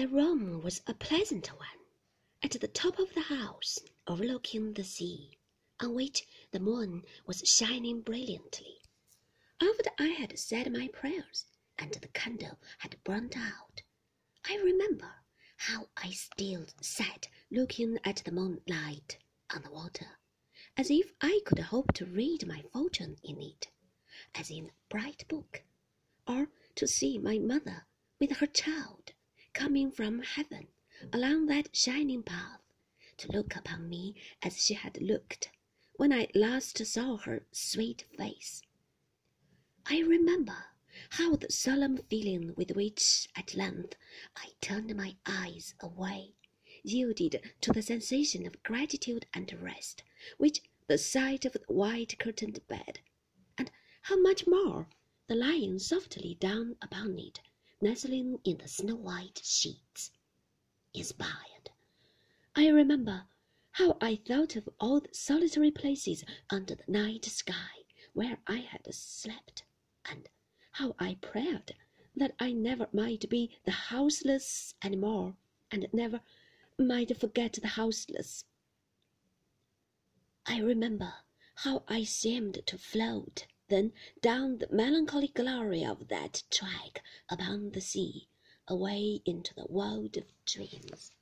The room was a pleasant one, at the top of the house, overlooking the sea, on which the moon was shining brilliantly. After I had said my prayers and the candle had burnt out, I remember how I still sat looking at the moonlight on the water, as if I could hope to read my fortune in it, as in a bright book, or to see my mother with her child coming from heaven along that shining path to look upon me as she had looked when I last saw her sweet face. I remember how the solemn feeling with which at length I turned my eyes away yielded to the sensation of gratitude and rest which the sight of the white curtained bed, and how much more the lying softly down upon it nestling in the snow white sheets, inspired. I remember how I thought of all the solitary places under the night sky where I had slept, and how I prayed that I never might be the houseless any more, and never might forget the houseless. I remember how I seemed to float then down the melancholy glory of that track upon the sea, away into the world of dreams.